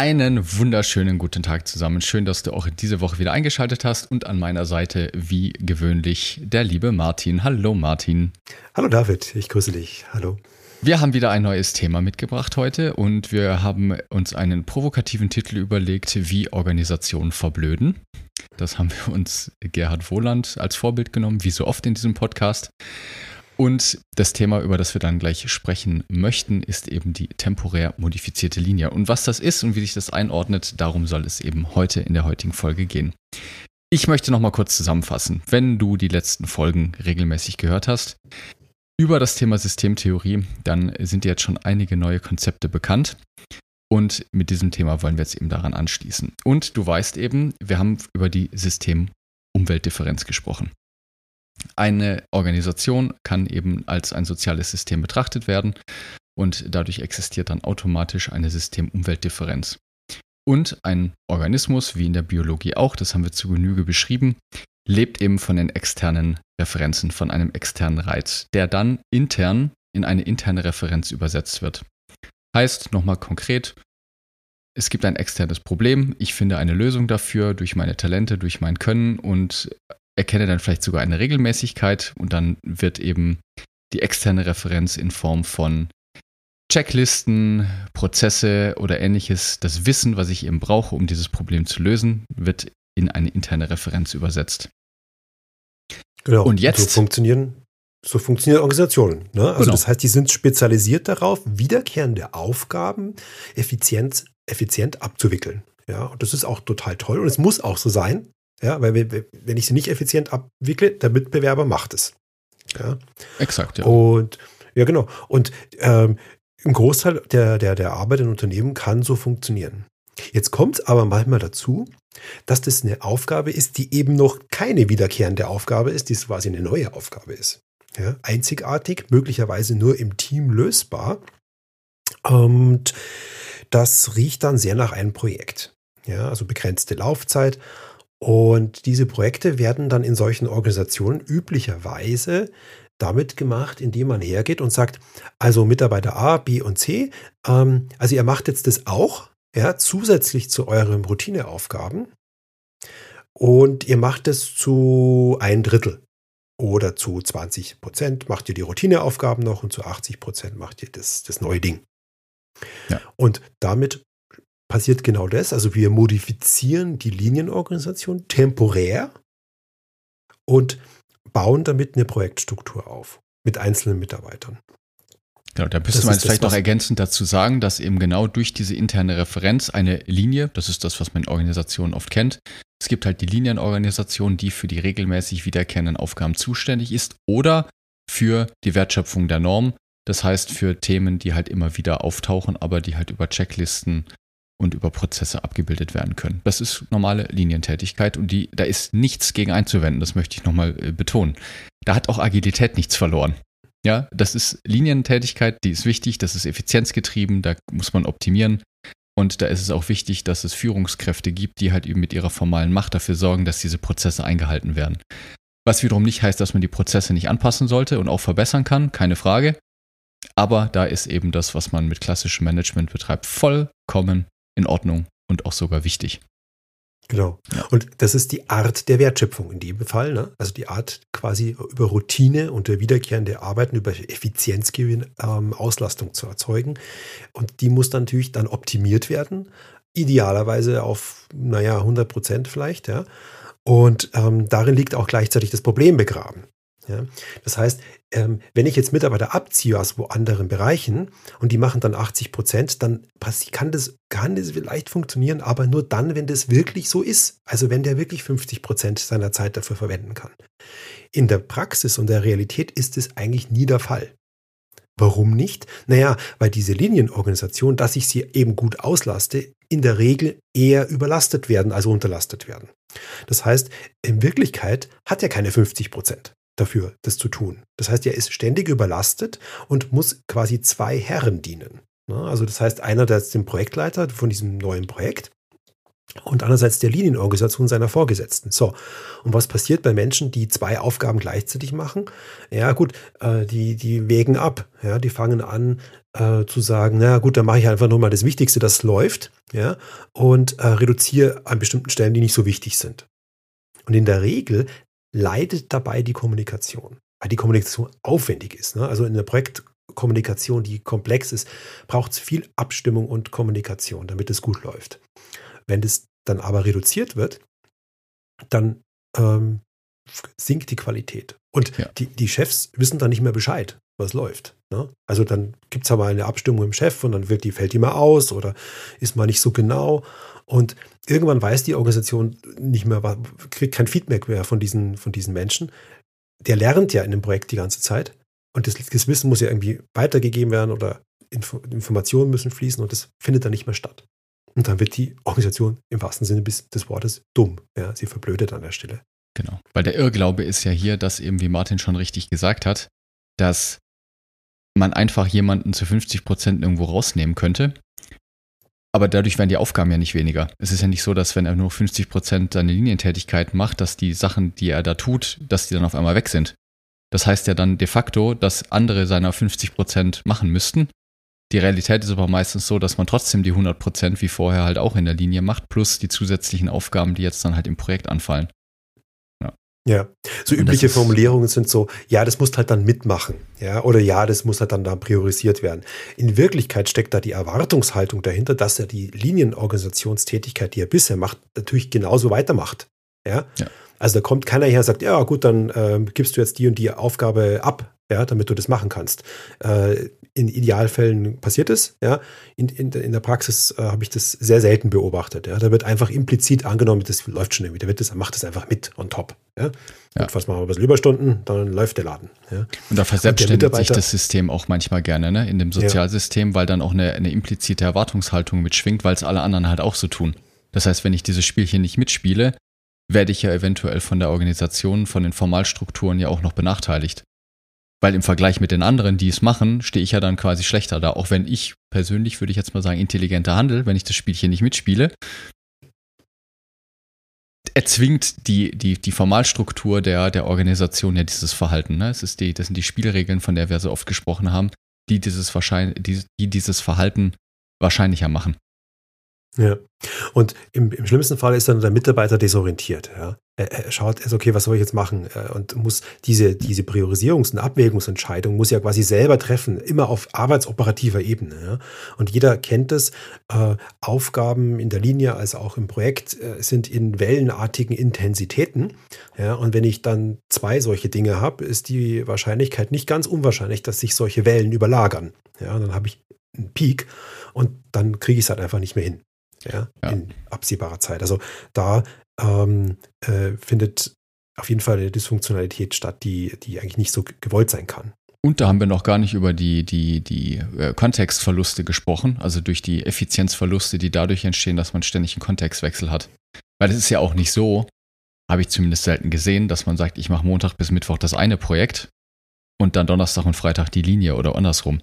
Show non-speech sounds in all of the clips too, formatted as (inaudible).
Einen wunderschönen guten Tag zusammen. Schön, dass du auch diese Woche wieder eingeschaltet hast und an meiner Seite wie gewöhnlich der liebe Martin. Hallo Martin. Hallo David, ich grüße dich. Hallo. Wir haben wieder ein neues Thema mitgebracht heute und wir haben uns einen provokativen Titel überlegt, wie Organisationen verblöden. Das haben wir uns Gerhard Wohland als Vorbild genommen, wie so oft in diesem Podcast. Und das Thema, über das wir dann gleich sprechen möchten, ist eben die temporär modifizierte Linie. Und was das ist und wie sich das einordnet, darum soll es eben heute in der heutigen Folge gehen. Ich möchte noch mal kurz zusammenfassen. Wenn du die letzten Folgen regelmäßig gehört hast über das Thema Systemtheorie, dann sind dir jetzt schon einige neue Konzepte bekannt. Und mit diesem Thema wollen wir jetzt eben daran anschließen. Und du weißt eben, wir haben über die System-Umweltdifferenz gesprochen. Eine Organisation kann eben als ein soziales System betrachtet werden und dadurch existiert dann automatisch eine System-Umwelt-Differenz. Und ein Organismus, wie in der Biologie auch, das haben wir zu Genüge beschrieben, lebt eben von den externen Referenzen, von einem externen Reiz, der dann intern in eine interne Referenz übersetzt wird. Heißt nochmal konkret, es gibt ein externes Problem, ich finde eine Lösung dafür durch meine Talente, durch mein Können und erkenne dann vielleicht sogar eine Regelmäßigkeit und dann wird eben die externe Referenz in Form von Checklisten, Prozesse oder ähnliches, das Wissen, was ich eben brauche, um dieses Problem zu lösen, wird in eine interne Referenz übersetzt. Genau. Und jetzt. So funktionieren, so funktionieren Organisationen. Ne? Also genau. das heißt, die sind spezialisiert darauf, wiederkehrende Aufgaben effizient, effizient abzuwickeln. Ja, und das ist auch total toll. Und es muss auch so sein, ja, weil wenn ich sie nicht effizient abwickle, der Mitbewerber macht es. Ja. Exakt, ja. Und ja, genau. Und ähm, ein Großteil der, der, der Arbeit in Unternehmen kann so funktionieren. Jetzt kommt es aber manchmal dazu, dass das eine Aufgabe ist, die eben noch keine wiederkehrende Aufgabe ist, die quasi eine neue Aufgabe ist. Ja, einzigartig, möglicherweise nur im Team lösbar. Und das riecht dann sehr nach einem Projekt. Ja, also begrenzte Laufzeit und diese Projekte werden dann in solchen Organisationen üblicherweise damit gemacht, indem man hergeht und sagt, also Mitarbeiter A, B und C, ähm, also ihr macht jetzt das auch, ja, zusätzlich zu euren Routineaufgaben. Und ihr macht es zu ein Drittel oder zu 20 Prozent macht ihr die Routineaufgaben noch und zu 80 Prozent macht ihr das, das neue Ding. Ja. Und damit passiert genau das. Also wir modifizieren die Linienorganisation temporär und bauen damit eine Projektstruktur auf mit einzelnen Mitarbeitern. Genau, da müsste man vielleicht noch ergänzend dazu sagen, dass eben genau durch diese interne Referenz eine Linie, das ist das, was man in Organisationen oft kennt, es gibt halt die Linienorganisation, die für die regelmäßig wiederkehrenden Aufgaben zuständig ist oder für die Wertschöpfung der Norm, das heißt für Themen, die halt immer wieder auftauchen, aber die halt über Checklisten und über Prozesse abgebildet werden können. Das ist normale Linientätigkeit und die, da ist nichts gegen einzuwenden, das möchte ich nochmal äh, betonen. Da hat auch Agilität nichts verloren. Ja, das ist Linientätigkeit, die ist wichtig, das ist effizienzgetrieben, da muss man optimieren. Und da ist es auch wichtig, dass es Führungskräfte gibt, die halt eben mit ihrer formalen Macht dafür sorgen, dass diese Prozesse eingehalten werden. Was wiederum nicht heißt, dass man die Prozesse nicht anpassen sollte und auch verbessern kann, keine Frage. Aber da ist eben das, was man mit klassischem Management betreibt, vollkommen in Ordnung und auch sogar wichtig. Genau. Ja. Und das ist die Art der Wertschöpfung in dem Fall. Ne? Also die Art quasi über Routine und wiederkehrende Arbeiten, über Effizienzgewinn, ähm, Auslastung zu erzeugen. Und die muss dann natürlich dann optimiert werden. Idealerweise auf, naja, 100 Prozent vielleicht. Ja? Und ähm, darin liegt auch gleichzeitig das Problem begraben. Ja? Das heißt, ähm, wenn ich jetzt Mitarbeiter abziehe aus wo anderen Bereichen und die machen dann 80 Prozent, dann kann das, kann das vielleicht funktionieren, aber nur dann, wenn das wirklich so ist. Also wenn der wirklich 50 Prozent seiner Zeit dafür verwenden kann. In der Praxis und der Realität ist es eigentlich nie der Fall. Warum nicht? Naja, weil diese Linienorganisation, dass ich sie eben gut auslaste, in der Regel eher überlastet werden, also unterlastet werden. Das heißt, in Wirklichkeit hat er keine 50 Prozent dafür, das zu tun. Das heißt, er ist ständig überlastet und muss quasi zwei Herren dienen. Also das heißt, einer, der ist dem Projektleiter von diesem neuen Projekt und andererseits der Linienorganisation seiner Vorgesetzten. So, und was passiert bei Menschen, die zwei Aufgaben gleichzeitig machen? Ja gut, äh, die, die wägen ab. Ja, die fangen an äh, zu sagen, na gut, dann mache ich einfach nur mal das Wichtigste, das läuft, ja, und äh, reduziere an bestimmten Stellen, die nicht so wichtig sind. Und in der Regel leidet dabei die Kommunikation, weil die Kommunikation aufwendig ist. Ne? Also in der Projektkommunikation, die komplex ist, braucht es viel Abstimmung und Kommunikation, damit es gut läuft. Wenn das dann aber reduziert wird, dann ähm, sinkt die Qualität. Und ja. die, die Chefs wissen dann nicht mehr Bescheid, was läuft. Ne? Also dann gibt es aber eine Abstimmung im Chef und dann wird die, fällt die mal aus oder ist mal nicht so genau. Und irgendwann weiß die Organisation nicht mehr, kriegt kein Feedback mehr von diesen, von diesen Menschen. Der lernt ja in dem Projekt die ganze Zeit. Und das, das Wissen muss ja irgendwie weitergegeben werden oder Info, Informationen müssen fließen und das findet dann nicht mehr statt. Und dann wird die Organisation im wahrsten Sinne des Wortes dumm. Ja, sie verblödet an der Stelle. Genau. Weil der Irrglaube ist ja hier, dass eben, wie Martin schon richtig gesagt hat, dass man einfach jemanden zu 50 Prozent irgendwo rausnehmen könnte aber dadurch werden die Aufgaben ja nicht weniger. Es ist ja nicht so, dass wenn er nur 50 Prozent seine Linientätigkeit macht, dass die Sachen, die er da tut, dass die dann auf einmal weg sind. Das heißt ja dann de facto, dass andere seiner 50 Prozent machen müssten. Die Realität ist aber meistens so, dass man trotzdem die 100 Prozent wie vorher halt auch in der Linie macht, plus die zusätzlichen Aufgaben, die jetzt dann halt im Projekt anfallen. Ja, so übliche Formulierungen sind so, ja, das muss halt dann mitmachen, ja, oder ja, das muss halt dann da priorisiert werden. In Wirklichkeit steckt da die Erwartungshaltung dahinter, dass er die Linienorganisationstätigkeit, die er bisher macht, natürlich genauso weitermacht. Ja. ja. Also da kommt keiner her und sagt, ja gut, dann äh, gibst du jetzt die und die Aufgabe ab, ja, damit du das machen kannst. Äh, in Idealfällen passiert es. Ja. In, in, in der Praxis äh, habe ich das sehr selten beobachtet. Ja. Da wird einfach implizit angenommen, das läuft schon irgendwie. Der wird das, macht das einfach mit on top. Ja. Ja. Und was machen wir ein bisschen Überstunden, dann läuft der Laden. Ja. Und da verselbstständigt sich das System auch manchmal gerne, ne? in dem Sozialsystem, ja. weil dann auch eine, eine implizite Erwartungshaltung mitschwingt, weil es alle anderen halt auch so tun. Das heißt, wenn ich dieses Spielchen nicht mitspiele, werde ich ja eventuell von der Organisation, von den Formalstrukturen ja auch noch benachteiligt. Weil im Vergleich mit den anderen, die es machen, stehe ich ja dann quasi schlechter da. Auch wenn ich persönlich, würde ich jetzt mal sagen, intelligenter handel, wenn ich das Spielchen nicht mitspiele, erzwingt die, die, die Formalstruktur der, der Organisation ja dieses Verhalten. Ne? Es ist die, das sind die Spielregeln, von der wir so oft gesprochen haben, die dieses, wahrscheinlich, die, die dieses Verhalten wahrscheinlicher machen. Ja. Und im, im schlimmsten Fall ist dann der Mitarbeiter desorientiert. Ja. Er, er schaut, er ist okay, was soll ich jetzt machen? Äh, und muss diese, diese Priorisierungs- und Abwägungsentscheidung muss ja quasi selber treffen, immer auf arbeitsoperativer Ebene. Ja. Und jeder kennt es. Äh, Aufgaben in der Linie als auch im Projekt äh, sind in wellenartigen Intensitäten. Ja. Und wenn ich dann zwei solche Dinge habe, ist die Wahrscheinlichkeit nicht ganz unwahrscheinlich, dass sich solche Wellen überlagern. Ja. Dann habe ich einen Peak und dann kriege ich es halt einfach nicht mehr hin ja, ja. in absehbarer Zeit. Also da ähm, äh, findet auf jeden Fall eine Dysfunktionalität statt, die, die eigentlich nicht so gewollt sein kann. Und da haben wir noch gar nicht über die, die, die äh, Kontextverluste gesprochen, also durch die Effizienzverluste, die dadurch entstehen, dass man ständig einen Kontextwechsel hat. Weil es ist ja auch nicht so, habe ich zumindest selten gesehen, dass man sagt, ich mache Montag bis Mittwoch das eine Projekt und dann Donnerstag und Freitag die Linie oder andersrum.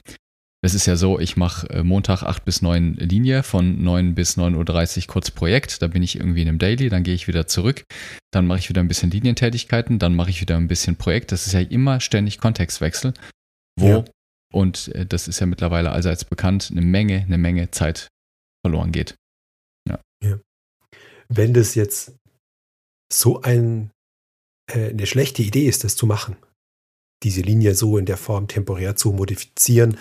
Es ist ja so, ich mache äh, Montag 8 bis 9 Linie, von 9 bis 9.30 Uhr kurz Projekt, da bin ich irgendwie in einem Daily, dann gehe ich wieder zurück, dann mache ich wieder ein bisschen Linientätigkeiten, dann mache ich wieder ein bisschen Projekt. Das ist ja immer ständig Kontextwechsel, wo, ja. und äh, das ist ja mittlerweile allseits bekannt, eine Menge, eine Menge Zeit verloren geht. Ja. ja. Wenn das jetzt so ein, äh, eine schlechte Idee ist, das zu machen, diese Linie so in der Form temporär zu modifizieren,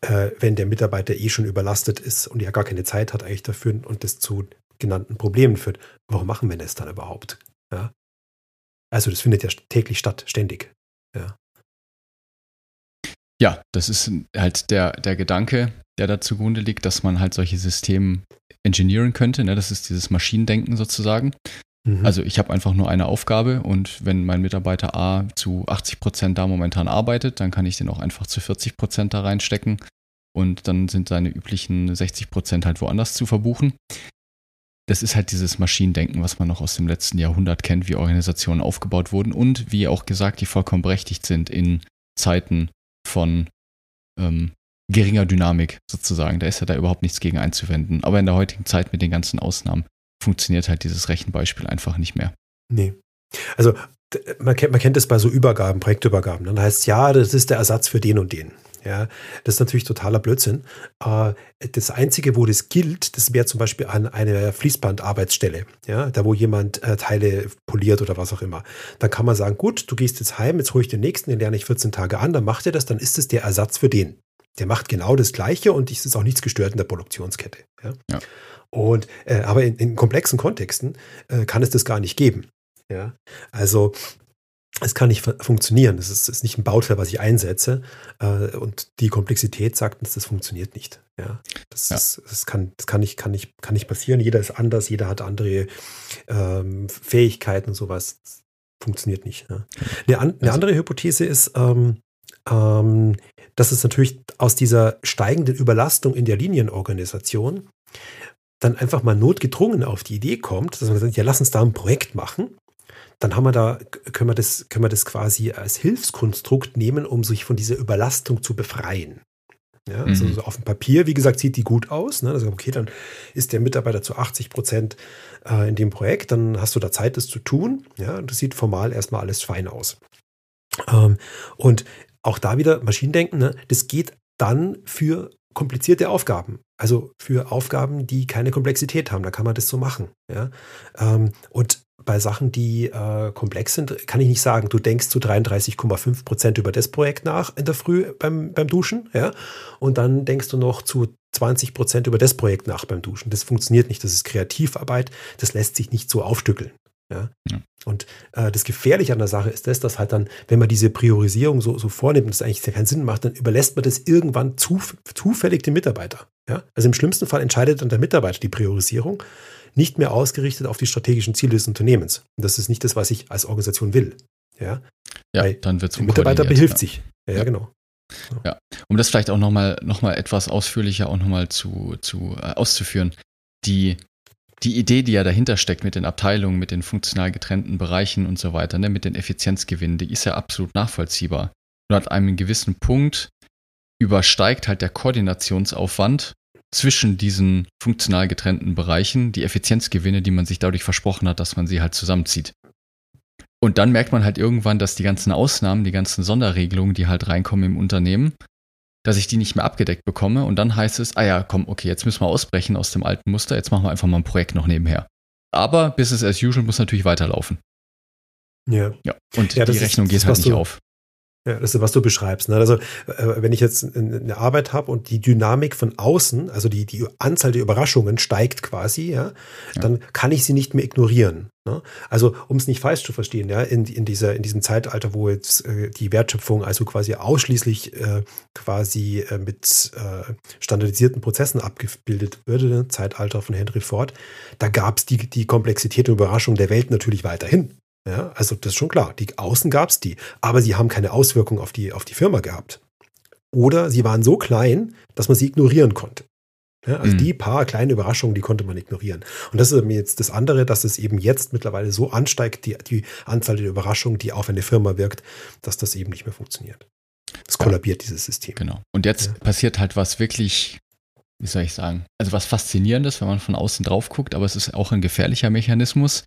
äh, wenn der Mitarbeiter eh schon überlastet ist und ja gar keine Zeit hat eigentlich dafür und das zu genannten Problemen führt. Warum machen wir das dann überhaupt? Ja? Also das findet ja täglich statt, ständig. Ja. Ja, das ist halt der, der Gedanke, der da zugrunde liegt, dass man halt solche Systeme engineeren könnte. Ne? Das ist dieses Maschinendenken sozusagen. Mhm. Also ich habe einfach nur eine Aufgabe und wenn mein Mitarbeiter A zu 80 Prozent da momentan arbeitet, dann kann ich den auch einfach zu 40 Prozent da reinstecken und dann sind seine üblichen 60 Prozent halt woanders zu verbuchen. Das ist halt dieses Maschinendenken, was man noch aus dem letzten Jahrhundert kennt, wie Organisationen aufgebaut wurden und wie auch gesagt, die vollkommen berechtigt sind in Zeiten von ähm, geringer Dynamik sozusagen. Da ist ja da überhaupt nichts gegen einzuwenden. Aber in der heutigen Zeit mit den ganzen Ausnahmen funktioniert halt dieses Rechenbeispiel einfach nicht mehr. Nee. Also man kennt, man kennt das bei so Übergaben, Projektübergaben. Dann heißt es, ja, das ist der Ersatz für den und den. Ja, das ist natürlich totaler Blödsinn. Äh, das Einzige, wo das gilt, das wäre zum Beispiel an einer Fließbandarbeitsstelle, ja, da wo jemand äh, Teile poliert oder was auch immer. Dann kann man sagen, gut, du gehst jetzt heim, jetzt hole ich den nächsten, den lerne ich 14 Tage an, dann macht er das, dann ist es der Ersatz für den. Der macht genau das Gleiche und es ist auch nichts gestört in der Produktionskette. Ja. ja. Und, äh, aber in, in, komplexen Kontexten äh, kann es das gar nicht geben. Ja. Also es kann nicht funktionieren. Das ist, ist, nicht ein Bauteil, was ich einsetze. Äh, und die Komplexität sagt uns, das funktioniert nicht. Ja, das, ja. Ist, das, kann, das kann, nicht, kann, nicht, kann nicht passieren. Jeder ist anders, jeder hat andere ähm, Fähigkeiten und sowas. Das funktioniert nicht. Ja. Eine, an, eine also andere Hypothese ist, ähm, ähm, dass es natürlich aus dieser steigenden Überlastung in der Linienorganisation dann einfach mal notgedrungen auf die Idee kommt, dass man sagt, ja, lass uns da ein Projekt machen. Dann haben wir da, können wir das, können wir das quasi als Hilfskonstrukt nehmen, um sich von dieser Überlastung zu befreien. Ja, also mhm. so auf dem Papier, wie gesagt, sieht die gut aus. Ne? Also okay, dann ist der Mitarbeiter zu 80 Prozent äh, in dem Projekt, dann hast du da Zeit, das zu tun. Ja, und das sieht formal erstmal alles fein aus. Ähm, und auch da wieder Maschinendenken, ne? das geht dann für komplizierte Aufgaben. Also für Aufgaben, die keine Komplexität haben, da kann man das so machen. Ja? Ähm, und bei Sachen, die äh, komplex sind, kann ich nicht sagen, du denkst zu 33,5 Prozent über das Projekt nach in der Früh beim, beim Duschen, ja, und dann denkst du noch zu 20 Prozent über das Projekt nach beim Duschen. Das funktioniert nicht, das ist Kreativarbeit, das lässt sich nicht so aufstückeln. Ja? ja. Und äh, das Gefährliche an der Sache ist das, dass halt dann, wenn man diese Priorisierung so, so vornimmt und das eigentlich keinen Sinn macht, dann überlässt man das irgendwann zuf zufällig dem Mitarbeiter. Ja? Also im schlimmsten Fall entscheidet dann der Mitarbeiter die Priorisierung, nicht mehr ausgerichtet auf die strategischen Ziele des Unternehmens. Und das ist nicht das, was ich als Organisation will. Ja, ja Weil dann wird es Der Mitarbeiter behilft ja. sich. Ja, ja, genau. Ja, um das vielleicht auch nochmal noch mal etwas ausführlicher auch nochmal zu, zu, äh, auszuführen. Die die Idee, die ja dahinter steckt mit den Abteilungen, mit den funktional getrennten Bereichen und so weiter, ne, mit den Effizienzgewinnen, die ist ja absolut nachvollziehbar. Nur an einem gewissen Punkt übersteigt halt der Koordinationsaufwand zwischen diesen funktional getrennten Bereichen die Effizienzgewinne, die man sich dadurch versprochen hat, dass man sie halt zusammenzieht. Und dann merkt man halt irgendwann, dass die ganzen Ausnahmen, die ganzen Sonderregelungen, die halt reinkommen im Unternehmen, dass ich die nicht mehr abgedeckt bekomme und dann heißt es, ah ja, komm, okay, jetzt müssen wir ausbrechen aus dem alten Muster, jetzt machen wir einfach mal ein Projekt noch nebenher. Aber Business as usual muss natürlich weiterlaufen. Ja. ja. Und ja, die Rechnung ist, geht halt nicht auf. Ja, das ist, was du beschreibst. Ne? Also, äh, wenn ich jetzt eine Arbeit habe und die Dynamik von außen, also die, die Anzahl der Überraschungen steigt quasi, ja, ja. dann kann ich sie nicht mehr ignorieren. Ne? Also, um es nicht falsch zu verstehen, ja, in, in, dieser, in diesem Zeitalter, wo jetzt äh, die Wertschöpfung also quasi ausschließlich äh, quasi äh, mit äh, standardisierten Prozessen abgebildet würde, ne? Zeitalter von Henry Ford, da gab es die, die Komplexität und Überraschung der Welt natürlich weiterhin. Ja, also das ist schon klar. Die Außen gab es die, aber sie haben keine Auswirkung auf die, auf die Firma gehabt. Oder sie waren so klein, dass man sie ignorieren konnte. Ja, also mhm. die paar kleinen Überraschungen, die konnte man ignorieren. Und das ist mir jetzt das andere, dass es eben jetzt mittlerweile so ansteigt, die, die Anzahl der Überraschungen, die auf eine Firma wirkt, dass das eben nicht mehr funktioniert. Es kollabiert ja. dieses System. Genau. Und jetzt ja. passiert halt was wirklich, wie soll ich sagen, also was Faszinierendes, wenn man von außen drauf guckt, aber es ist auch ein gefährlicher Mechanismus,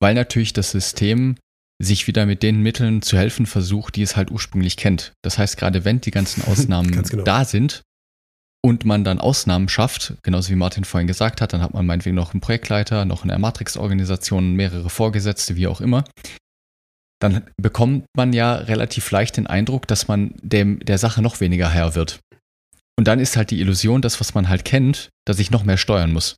weil natürlich das System sich wieder mit den Mitteln zu helfen versucht, die es halt ursprünglich kennt. Das heißt, gerade wenn die ganzen (laughs) Ausnahmen genau. da sind und man dann Ausnahmen schafft, genauso wie Martin vorhin gesagt hat, dann hat man meinetwegen noch einen Projektleiter, noch eine Matrix-Organisation, mehrere Vorgesetzte, wie auch immer. Dann bekommt man ja relativ leicht den Eindruck, dass man dem, der Sache noch weniger Herr wird. Und dann ist halt die Illusion, das, was man halt kennt, dass ich noch mehr steuern muss.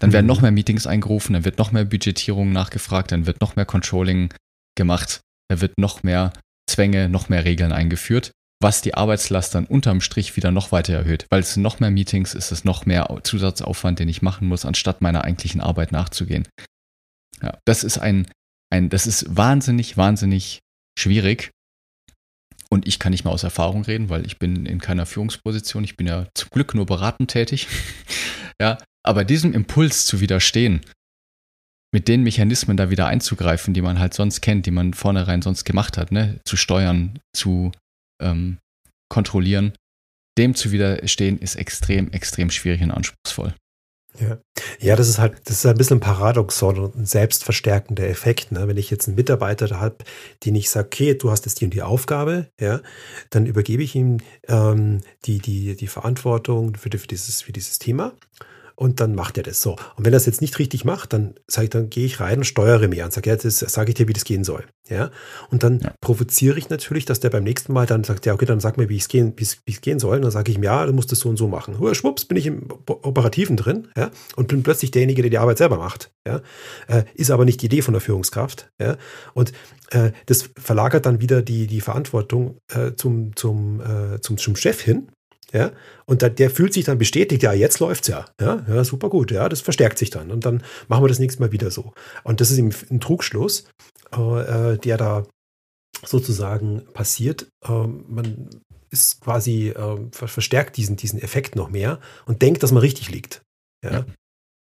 Dann werden mhm. noch mehr Meetings eingerufen, dann wird noch mehr Budgetierung nachgefragt, dann wird noch mehr Controlling gemacht, da wird noch mehr Zwänge, noch mehr Regeln eingeführt, was die Arbeitslast dann unterm Strich wieder noch weiter erhöht, weil es noch mehr Meetings ist, es noch mehr Zusatzaufwand, den ich machen muss, anstatt meiner eigentlichen Arbeit nachzugehen. Ja, das ist ein, ein, das ist wahnsinnig, wahnsinnig schwierig. Und ich kann nicht mehr aus Erfahrung reden, weil ich bin in keiner Führungsposition. Ich bin ja zum Glück nur beratend tätig. (laughs) ja, aber diesem Impuls zu widerstehen, mit den Mechanismen da wieder einzugreifen, die man halt sonst kennt, die man vornherein sonst gemacht hat, ne, zu steuern, zu ähm, kontrollieren, dem zu widerstehen, ist extrem, extrem schwierig und anspruchsvoll. Ja. ja, das ist halt, das ist ein bisschen ein Paradoxon und ein selbstverstärkender Effekt. Ne? Wenn ich jetzt einen Mitarbeiter habe, den ich sage, okay, du hast jetzt die und die Aufgabe, ja, dann übergebe ich ihm ähm, die, die, die Verantwortung für, für, dieses, für dieses Thema und dann macht er das so. Und wenn er das jetzt nicht richtig macht, dann sage ich, dann gehe ich rein und steuere mehr und sage, ja, das sage ich dir, wie das gehen soll. Ja. Und dann ja. provoziere ich natürlich, dass der beim nächsten Mal dann sagt, ja, okay, dann sag mir, wie es gehen, wie es gehen soll. Und dann sage ich ihm, ja, du musst das so und so machen. Hör, schwupps, bin ich im Operativen drin, ja, und bin plötzlich derjenige, der die Arbeit selber macht. Ja. Äh, ist aber nicht die Idee von der Führungskraft. Ja. Und äh, das verlagert dann wieder die, die Verantwortung äh, zum, zum, äh, zum, zum Chef hin. Ja, und da, der fühlt sich dann bestätigt, ja, jetzt läuft's ja. Ja, ja, super gut, ja, das verstärkt sich dann. Und dann machen wir das nächste Mal wieder so. Und das ist eben ein Trugschluss, äh, der da sozusagen passiert. Ähm, man ist quasi, äh, verstärkt diesen, diesen Effekt noch mehr und denkt, dass man richtig liegt. Ja.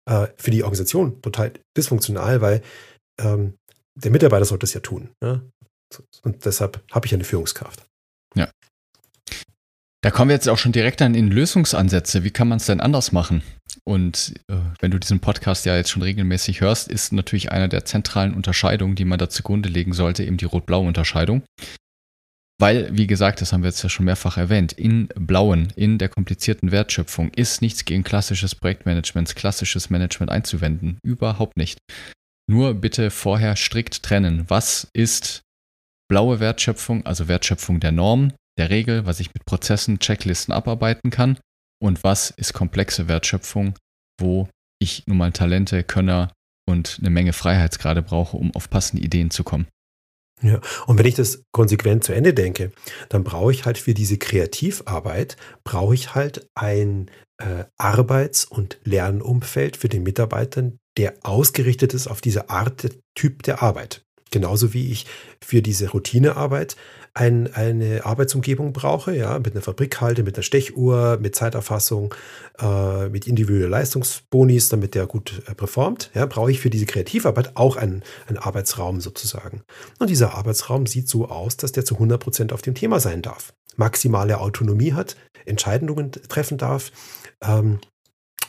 ja. Äh, für die Organisation total dysfunktional, weil ähm, der Mitarbeiter sollte es ja tun. Ja? Und deshalb habe ich eine Führungskraft. Da kommen wir jetzt auch schon direkt dann in Lösungsansätze. Wie kann man es denn anders machen? Und äh, wenn du diesen Podcast ja jetzt schon regelmäßig hörst, ist natürlich eine der zentralen Unterscheidungen, die man da zugrunde legen sollte, eben die Rot-Blau-Unterscheidung. Weil, wie gesagt, das haben wir jetzt ja schon mehrfach erwähnt, in Blauen, in der komplizierten Wertschöpfung ist nichts gegen klassisches Projektmanagement, klassisches Management einzuwenden. Überhaupt nicht. Nur bitte vorher strikt trennen. Was ist blaue Wertschöpfung, also Wertschöpfung der Norm, der Regel, was ich mit Prozessen, Checklisten abarbeiten kann und was ist komplexe Wertschöpfung, wo ich nun mal Talente, Könner und eine Menge Freiheitsgrade brauche, um auf passende Ideen zu kommen. Ja, und wenn ich das konsequent zu Ende denke, dann brauche ich halt für diese Kreativarbeit, brauche ich halt ein äh, Arbeits- und Lernumfeld für den Mitarbeitern, der ausgerichtet ist auf diese Art, Typ der Arbeit. Genauso wie ich für diese Routinearbeit ein, eine Arbeitsumgebung brauche, ja, mit einer Fabrikhalte, mit einer Stechuhr, mit Zeiterfassung, äh, mit individuellen Leistungsbonis, damit der gut äh, performt, ja, brauche ich für diese Kreativarbeit auch einen, einen Arbeitsraum sozusagen. Und dieser Arbeitsraum sieht so aus, dass der zu 100 Prozent auf dem Thema sein darf, maximale Autonomie hat, Entscheidungen treffen darf, ähm,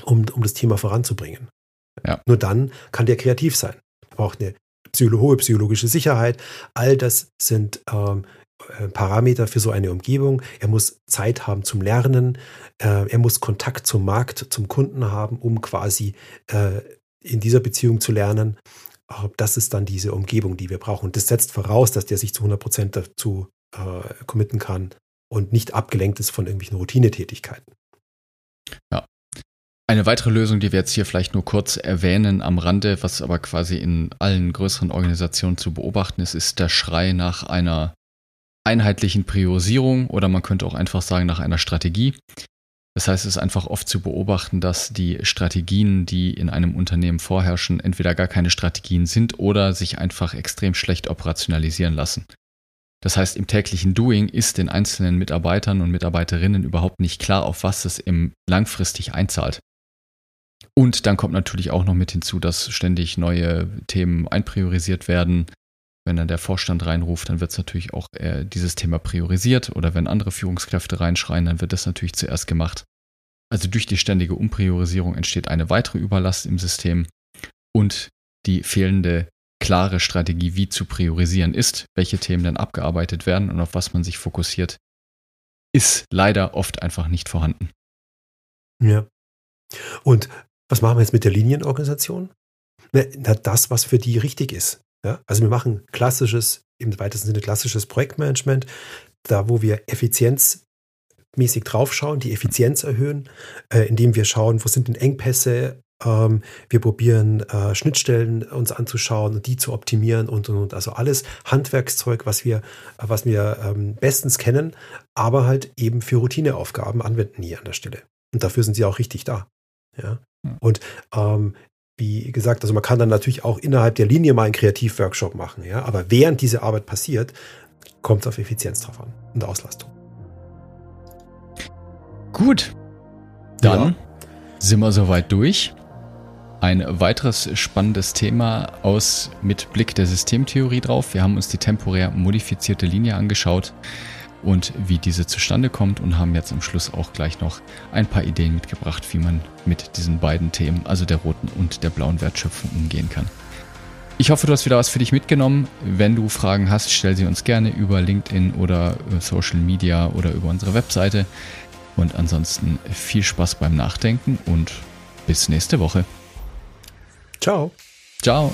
um, um das Thema voranzubringen. Ja. Nur dann kann der kreativ sein. Er braucht eine hohe psychologische Sicherheit. All das sind ähm, äh, Parameter für so eine Umgebung. Er muss Zeit haben zum Lernen. Äh, er muss Kontakt zum Markt, zum Kunden haben, um quasi äh, in dieser Beziehung zu lernen. Das ist dann diese Umgebung, die wir brauchen. Und das setzt voraus, dass der sich zu 100 Prozent dazu äh, committen kann und nicht abgelenkt ist von irgendwelchen Routinetätigkeiten. Ja. Eine weitere Lösung, die wir jetzt hier vielleicht nur kurz erwähnen am Rande, was aber quasi in allen größeren Organisationen zu beobachten ist, ist der Schrei nach einer einheitlichen Priorisierung oder man könnte auch einfach sagen nach einer Strategie. Das heißt, es ist einfach oft zu beobachten, dass die Strategien, die in einem Unternehmen vorherrschen, entweder gar keine Strategien sind oder sich einfach extrem schlecht operationalisieren lassen. Das heißt, im täglichen Doing ist den einzelnen Mitarbeitern und Mitarbeiterinnen überhaupt nicht klar, auf was es im langfristig einzahlt. Und dann kommt natürlich auch noch mit hinzu, dass ständig neue Themen einpriorisiert werden, wenn dann der Vorstand reinruft, dann wird es natürlich auch äh, dieses Thema priorisiert oder wenn andere Führungskräfte reinschreien, dann wird das natürlich zuerst gemacht. Also durch die ständige Umpriorisierung entsteht eine weitere Überlast im System und die fehlende klare Strategie, wie zu priorisieren ist, welche Themen dann abgearbeitet werden und auf was man sich fokussiert, ist leider oft einfach nicht vorhanden. Ja. Und was machen wir jetzt mit der Linienorganisation? Na, das, was für die richtig ist. Ja? Also wir machen klassisches, im weitesten Sinne klassisches Projektmanagement, da wo wir effizienzmäßig draufschauen, die Effizienz erhöhen, äh, indem wir schauen, wo sind denn Engpässe, Ähm, wir probieren äh, Schnittstellen uns anzuschauen und die zu optimieren und und und. Also alles Handwerkszeug, was wir, was wir ähm, bestens kennen, aber halt eben für Routineaufgaben anwenden hier an der Stelle. Und dafür sind sie auch richtig da. Ja. Und ähm, wie gesagt, also man kann dann natürlich auch innerhalb der Linie mal einen Kreativworkshop machen, ja. Aber während diese Arbeit passiert, kommt es auf Effizienz drauf an und Auslastung. Gut. Dann ja. sind wir soweit durch. Ein weiteres spannendes Thema aus mit Blick der Systemtheorie drauf. Wir haben uns die temporär modifizierte Linie angeschaut und wie diese zustande kommt und haben jetzt am Schluss auch gleich noch ein paar Ideen mitgebracht, wie man mit diesen beiden Themen, also der roten und der blauen Wertschöpfung, umgehen kann. Ich hoffe, du hast wieder was für dich mitgenommen. Wenn du Fragen hast, stell sie uns gerne über LinkedIn oder äh, Social Media oder über unsere Webseite. Und ansonsten viel Spaß beim Nachdenken und bis nächste Woche. Ciao. Ciao.